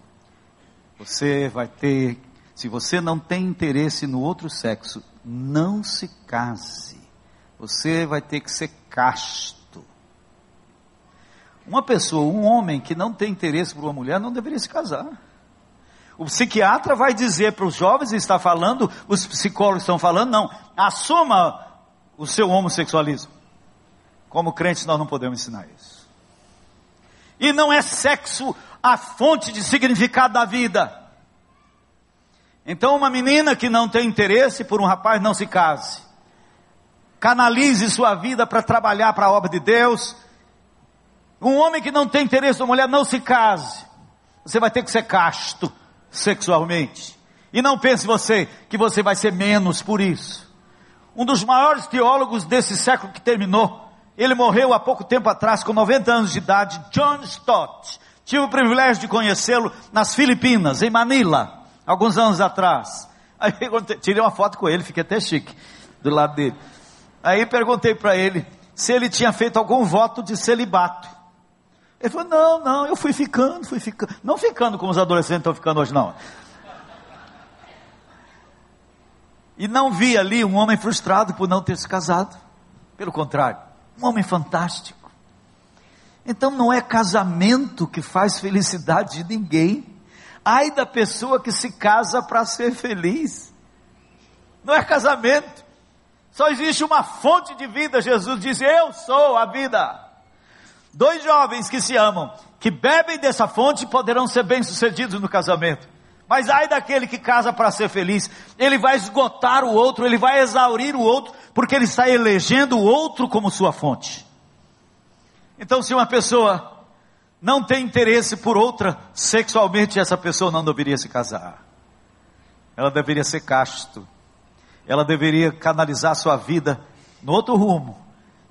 Você vai ter, se você não tem interesse no outro sexo, não se case. Você vai ter que ser casto. Uma pessoa, um homem que não tem interesse por uma mulher não deveria se casar. O psiquiatra vai dizer para os jovens, está falando, os psicólogos estão falando, não, assuma o seu homossexualismo. Como crentes nós não podemos ensinar isso. E não é sexo a fonte de significado da vida. Então, uma menina que não tem interesse por um rapaz, não se case. Canalize sua vida para trabalhar para a obra de Deus. Um homem que não tem interesse por mulher, não se case. Você vai ter que ser casto sexualmente. E não pense você que você vai ser menos por isso. Um dos maiores teólogos desse século que terminou, ele morreu há pouco tempo atrás, com 90 anos de idade, John Stott. Tive o privilégio de conhecê-lo nas Filipinas, em Manila alguns anos atrás. Aí tirei uma foto com ele, fiquei até chique do lado dele. Aí perguntei para ele se ele tinha feito algum voto de celibato. Ele falou: Não, não, eu fui ficando, fui ficando. Não ficando como os adolescentes estão ficando hoje, não. E não vi ali um homem frustrado por não ter se casado. Pelo contrário, um homem fantástico. Então não é casamento que faz felicidade de ninguém. Ai da pessoa que se casa para ser feliz. Não é casamento. Só existe uma fonte de vida. Jesus diz: Eu sou a vida. Dois jovens que se amam, que bebem dessa fonte, poderão ser bem-sucedidos no casamento. Mas ai daquele que casa para ser feliz, ele vai esgotar o outro, ele vai exaurir o outro, porque ele está elegendo o outro como sua fonte. Então, se uma pessoa não tem interesse por outra sexualmente, essa pessoa não deveria se casar. Ela deveria ser casto. Ela deveria canalizar sua vida no outro rumo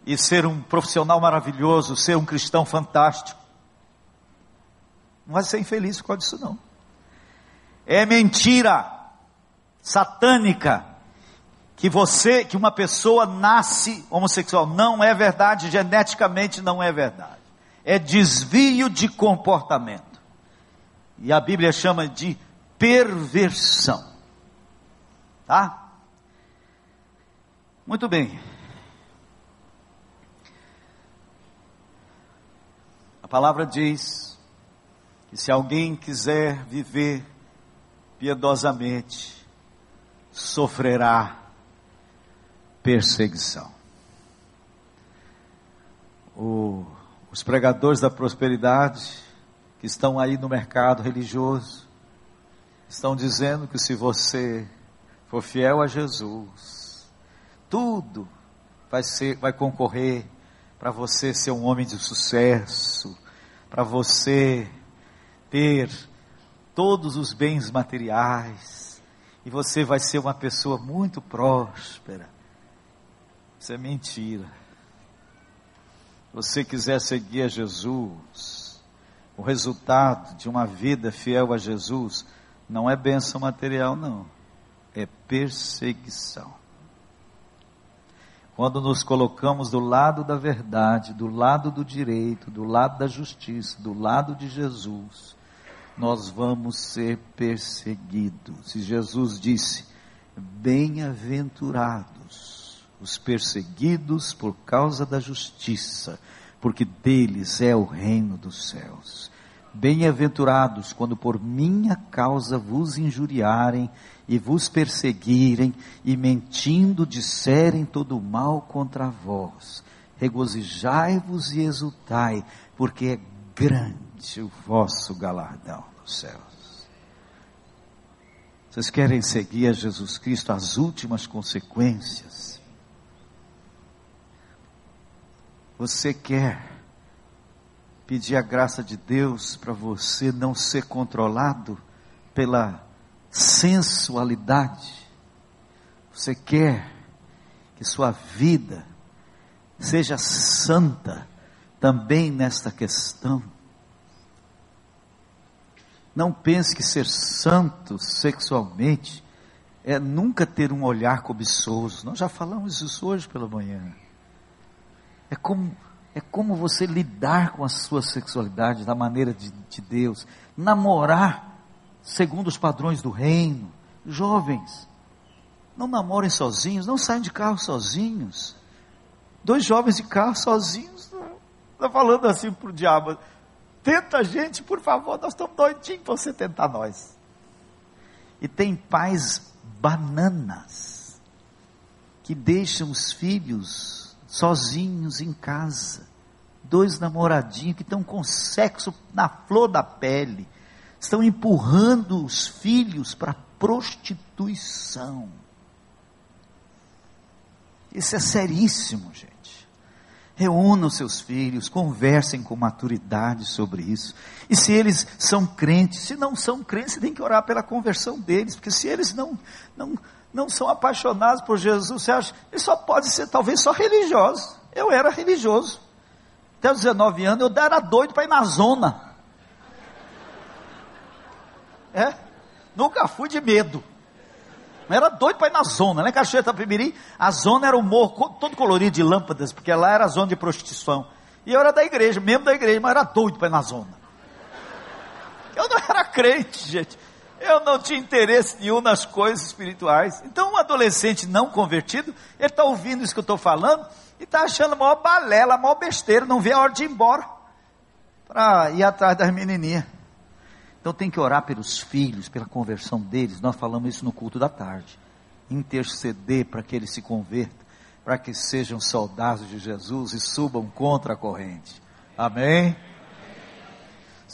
e ser um profissional maravilhoso, ser um cristão fantástico. Não vai ser infeliz causa disso não. É mentira satânica que você, que uma pessoa nasce homossexual. Não é verdade, geneticamente não é verdade é desvio de comportamento. E a Bíblia chama de perversão. Tá? Muito bem. A palavra diz que se alguém quiser viver piedosamente, sofrerá perseguição. O os pregadores da prosperidade que estão aí no mercado religioso estão dizendo que se você for fiel a Jesus, tudo vai ser, vai concorrer para você ser um homem de sucesso, para você ter todos os bens materiais, e você vai ser uma pessoa muito próspera. Isso é mentira você quiser seguir a Jesus, o resultado de uma vida fiel a Jesus não é bênção material, não, é perseguição. Quando nos colocamos do lado da verdade, do lado do direito, do lado da justiça, do lado de Jesus, nós vamos ser perseguidos. E Jesus disse: Bem-aventurados os perseguidos por causa da justiça, porque deles é o reino dos céus. Bem-aventurados quando por minha causa vos injuriarem e vos perseguirem e mentindo disserem todo mal contra vós. Regozijai-vos e exultai, porque é grande o vosso galardão nos céus. Vocês querem seguir a Jesus Cristo as últimas consequências? Você quer pedir a graça de Deus para você não ser controlado pela sensualidade? Você quer que sua vida seja santa também nesta questão? Não pense que ser santo sexualmente é nunca ter um olhar cobiçoso. Nós já falamos isso hoje pela manhã. É como, é como você lidar com a sua sexualidade da maneira de, de Deus. Namorar segundo os padrões do reino. Jovens, não namorem sozinhos, não saiam de carro sozinhos. Dois jovens de carro sozinhos. Está falando assim para o diabo. Tenta a gente, por favor, nós estamos doidinhos para você tentar nós. E tem pais bananas que deixam os filhos sozinhos em casa, dois namoradinhos que estão com sexo na flor da pele, estão empurrando os filhos para prostituição. Isso é seríssimo, gente. Reúna os seus filhos, conversem com maturidade sobre isso. E se eles são crentes, se não são crentes, você tem que orar pela conversão deles, porque se eles não, não, não são apaixonados por Jesus, você acha, eles só podem ser talvez só religiosos. Eu era religioso. Até os 19 anos eu era doido para ir na zona. É? Nunca fui de medo. Mas era doido para ir na zona, né? Cachoeira Tapimirim, a zona era o morro todo colorido de lâmpadas, porque lá era a zona de prostituição. E eu era da igreja, membro da igreja, mas era doido para ir na zona. Eu não era crente, gente. Eu não tinha interesse nenhum nas coisas espirituais. Então, um adolescente não convertido, ele está ouvindo isso que eu estou falando e está achando a maior balela, maior besteira, não vê a hora de ir embora para ir atrás das menininhas. Então tem que orar pelos filhos, pela conversão deles. Nós falamos isso no culto da tarde. Interceder para que eles se convertam, para que sejam soldados de Jesus e subam contra a corrente. Amém?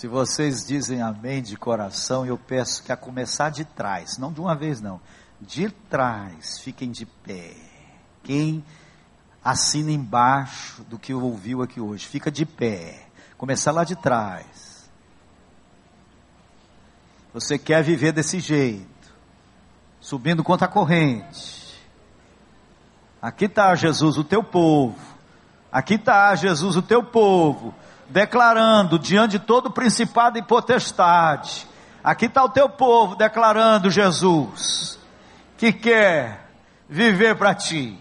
Se vocês dizem amém de coração, eu peço que a começar de trás, não de uma vez não, de trás, fiquem de pé. Quem assina embaixo do que ouviu aqui hoje, fica de pé. Começar lá de trás. Você quer viver desse jeito, subindo contra a corrente. Aqui está Jesus, o teu povo. Aqui está Jesus, o teu povo, declarando diante de todo principado e potestade. Aqui está o teu povo declarando Jesus, que quer viver para ti,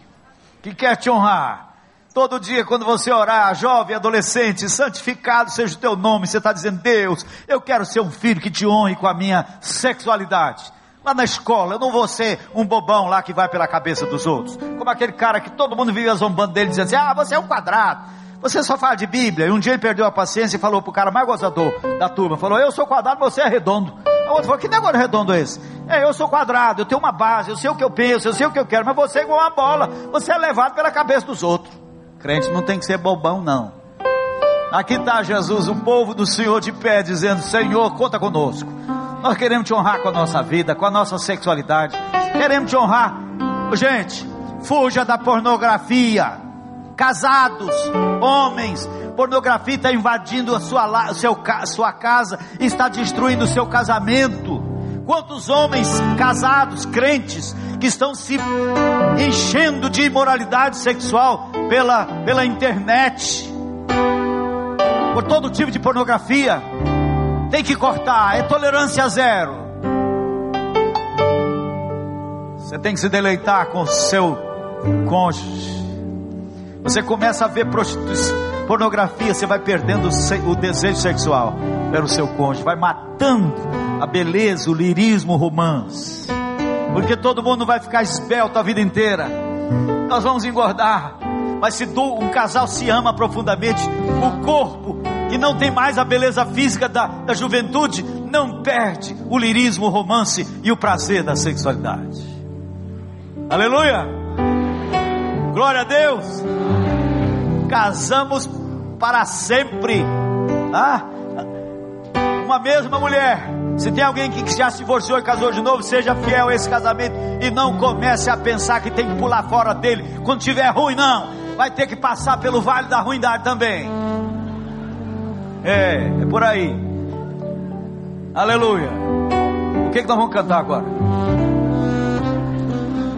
que quer te honrar, Todo dia, quando você orar, jovem, adolescente, santificado seja o teu nome, você está dizendo, Deus, eu quero ser um filho que te honre com a minha sexualidade. Lá na escola, eu não vou ser um bobão lá que vai pela cabeça dos outros. Como aquele cara que todo mundo vivia zombando dele, dizendo assim, ah, você é um quadrado. Você só fala de Bíblia. E um dia ele perdeu a paciência e falou para o cara mais gozador da turma, falou, eu sou quadrado, você é redondo. O outro falou, que negócio redondo é esse? É, eu sou quadrado, eu tenho uma base, eu sei o que eu penso, eu sei o que eu quero, mas você é igual uma bola. Você é levado pela cabeça dos outros. Crente não tem que ser bobão, não. Aqui está Jesus, o povo do Senhor de pé, dizendo: Senhor, conta conosco. Nós queremos te honrar com a nossa vida, com a nossa sexualidade. Queremos te honrar. Gente, fuja da pornografia. Casados, homens, pornografia está invadindo a sua, seu, sua casa, está destruindo o seu casamento. Quantos homens casados, crentes, que estão se enchendo de imoralidade sexual pela, pela internet, por todo tipo de pornografia, tem que cortar, é tolerância zero. Você tem que se deleitar com o seu cônjuge. Você começa a ver pornografia, você vai perdendo o desejo sexual pelo seu cônjuge, vai matando a beleza, o lirismo, o romance. Porque todo mundo vai ficar esbelto a vida inteira. Nós vamos engordar. Mas se um casal se ama profundamente, o corpo, que não tem mais a beleza física da, da juventude, não perde o lirismo, o romance e o prazer da sexualidade. Aleluia! Glória a Deus! Casamos para sempre. Ah, uma mesma mulher. Se tem alguém que já se divorciou e casou de novo, seja fiel a esse casamento e não comece a pensar que tem que pular fora dele quando tiver ruim, não. Vai ter que passar pelo vale da ruindade também. É, é por aí. Aleluia. O que, que nós vamos cantar agora?